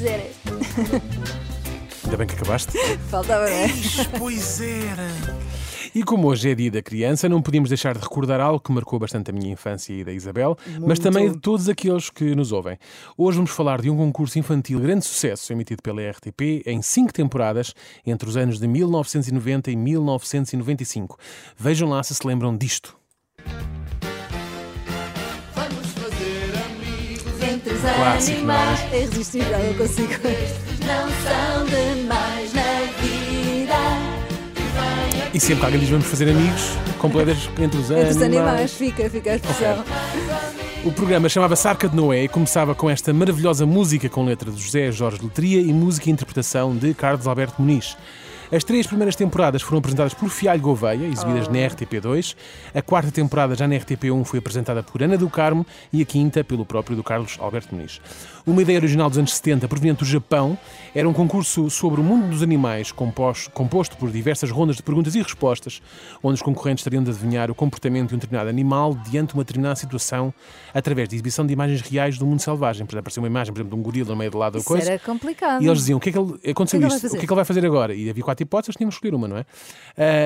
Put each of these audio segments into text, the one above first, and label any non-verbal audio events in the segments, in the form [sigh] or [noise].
pois era. Ainda bem que acabaste. [laughs] Faltava, não é? Eis, pois era. E como hoje é dia da criança, não podíamos deixar de recordar algo que marcou bastante a minha infância e da Isabel, mas também de todos aqueles que nos ouvem. Hoje vamos falar de um concurso infantil de grande sucesso emitido pela RTP em cinco temporadas entre os anos de 1990 e 1995. Vejam lá se se lembram disto. Entre os Clássico, animais. não É irresistível, não consigo. Não são demais na vida. E sempre que alguém diz vamos fazer amigos, completas entre os Entre animais. os animais, fica, fica a expressão. O programa chamava-se Arca de Noé e começava com esta maravilhosa música com letra de José Jorge Letria e música e interpretação de Carlos Alberto Muniz. As três primeiras temporadas foram apresentadas por Fialho Gouveia, exibidas na RTP2. A quarta temporada, já na RTP1, foi apresentada por Ana do Carmo e a quinta pelo próprio do Carlos Alberto Muniz. Uma ideia original dos anos 70, proveniente do Japão, era um concurso sobre o mundo dos animais, composto, composto por diversas rondas de perguntas e respostas, onde os concorrentes teriam de adivinhar o comportamento de um determinado animal diante de uma determinada situação, através de exibição de imagens reais do mundo selvagem. Por exemplo, apareceu uma imagem, por exemplo, de um gorila no meio do lado da Isso coisa. era complicado. E eles diziam, o que é que ele, aconteceu O que é que isto, o que é que ele vai fazer agora? E havia quatro hipóteses, tínhamos que escolher uma, não é?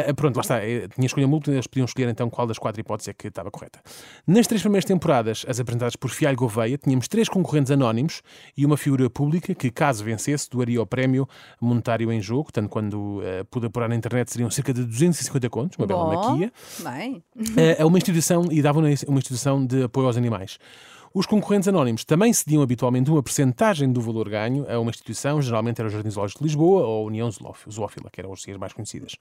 Ah, pronto, lá está, tinha escolha múltipla, eles podiam escolher então qual das quatro hipóteses é que estava correta. Nas três primeiras temporadas, as apresentadas por Fialho Gouveia, tínhamos três concorrentes anónimos e uma figura pública que, caso vencesse, doaria o prémio monetário em jogo, tanto quando uh, pude apurar na internet seriam cerca de 250 contos, uma bela Bom, maquia Bem, a a uma instituição e davam uma instituição de apoio aos animais. Os concorrentes anónimos também cediam habitualmente uma percentagem do valor ganho a uma instituição, geralmente era o Jardim Zoológico de Lisboa ou a União Zoóf- Zoófila, que eram as mais conhecidas.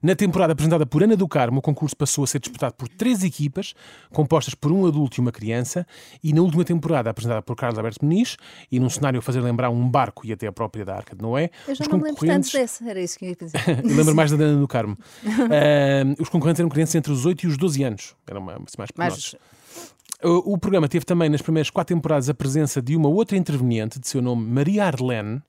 Na temporada apresentada por Ana do Carmo, o concurso passou a ser disputado por três equipas, compostas por um adulto e uma criança, e na última temporada apresentada por Carlos Alberto Muniz, e num cenário a fazer lembrar um barco e até a própria da Arca de Noé, eu já os não me lembro tanto concorrentes... dessa. Era isso que eu ia [laughs] lembro mais da Dana do Carmo. [laughs] Ah, os concorrentes eram crianças entre os 8 e os 12 anos. Eram mais, mais pequenotes. Mas O, o programa teve também, nas primeiras quatro temporadas, a presença de uma outra interveniente, de seu nome Maria Arlene.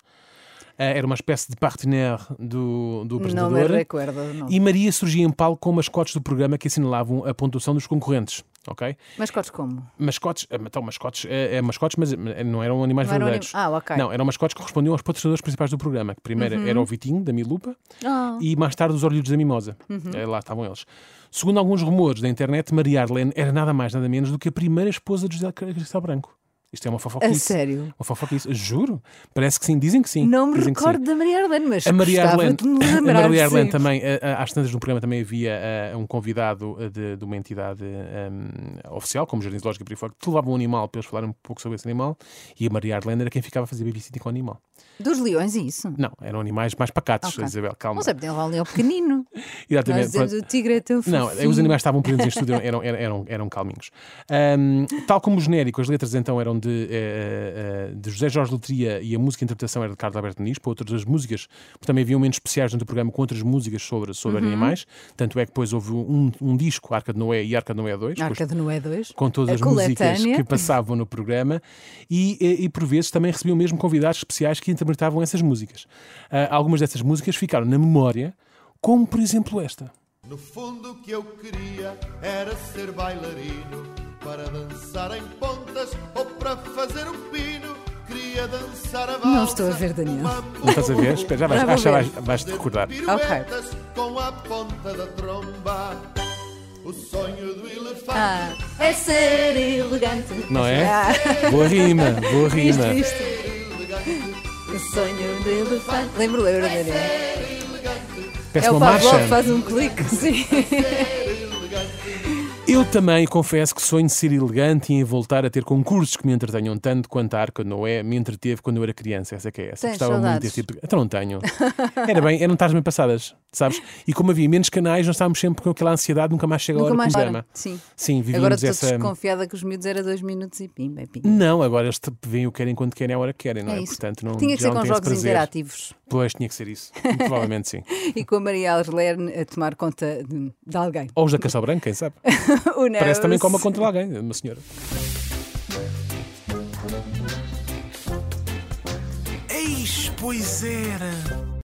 Ah, era uma espécie de partenaire do, do não me apresentador. recordo. Não. E Maria surgia em palco com mascotes do programa que assinalavam a pontuação dos concorrentes. Ok? Mas cortes como? Mascotes, ah, então, mascotes, é, é mascotes, mas eh, não eram animais Não eram verdadeiros. anim- Ah, ok. Não, eram mascotes que correspondiam aos patrocinadores principais do programa. Que primeiro era o Vitinho, da Milupa, Ah. e mais tarde os Orlhos da Mimosa. Eh, Lá estavam eles. Segundo alguns rumores da internet, Maria Arlene era nada mais nada menos do que a primeira esposa de José Cristal Branco. Isto é uma A fofoquice. sério? Uma fofoquice. Juro. Parece que sim. Dizem que sim. Não me Dizem recordo da Maria Arlene, mas A Maria Arlene, a. Maria Arlene também, a- a- às tantas no programa também havia eh, um convidado eh, de, de uma entidade eh, oficial, como Jardim Zoológico e por aí fora, que levava um animal para eles falarem um pouco sobre esse animal e a Maria Arlene era quem ficava a fazer babysitting com o animal. Dos leões, e isso? Não, eram animais mais pacatos, Ok. Isabel, calma. Não sei, podia levar um leão pequenino. Nós [laughs] Exatamente. pronto. o tigre é tão Não, fofinho. os animais estavam presentes em [laughs] estúdio, eram, eram, eram, eram calminhos. Ahm, tal como o genérico, as letras então eram de, eh, eh, de José Jorge Letria e a música e a interpretação era de Carlos Alberto Muniz, para outras das músicas, porque também havia momentos especiais dentro do programa com outras músicas sobre, sobre Uhum. animais. Tanto é que depois houve um, um disco, Arca de Noé e Arca de Noé 2, com as- Arca de Noé 2. com todas A as músicas coletânea. que passavam no programa e, e, e, por vezes também recebiam mesmo convidados especiais que interpretavam essas músicas. Ah, algumas dessas músicas ficaram na memória, como por exemplo esta. No fundo o que eu queria era ser bailarino Para dançar em pontas ou para fazer um pino Queria dançar a valsa Não estou a ver, Daniel. Não estás a ver? Espera, já vais, acho que vais, vais te recordar. com a ponta da tromba O sonho do elefante Ah, é ser elegante. Não é? Ah, Boa rima, boa rima. Sonho do elefante. Lembro, lembro, Daniel. Peço É o uma Pavlov marcha. faz um clique, [laughs] sim. Eu também confesso que sonho ser elegante e em voltar a ter concursos que me entretenham tanto quanto a Arca de Noé me entreteve quando eu era criança. Essa é que é essa. Tens Gostava muito saudades? desse tipo. de- Então não tenho. [laughs] Era bem, eram tardes bem passadas, sabes? E como havia menos canais, nós estávamos sempre com aquela ansiedade, nunca mais chega a Nunca hora do programa. Sim. Sim, vivíamos Agora estou essa. desconfiada que os miúdos era dois minutos e pimba, pimba. Não, agora eles veem o que querem quando querem, a hora que querem, não é? É isso. Portanto, não, Tinha que ser com jogos interativos. Pois, tinha que ser isso. Provavelmente sim. [laughs] E com a Maria Arlene a tomar conta de, de alguém. Ou os da Castelo Branco, quem sabe? [laughs] Parece também como contra alguém, uma senhora. Eis, pois era.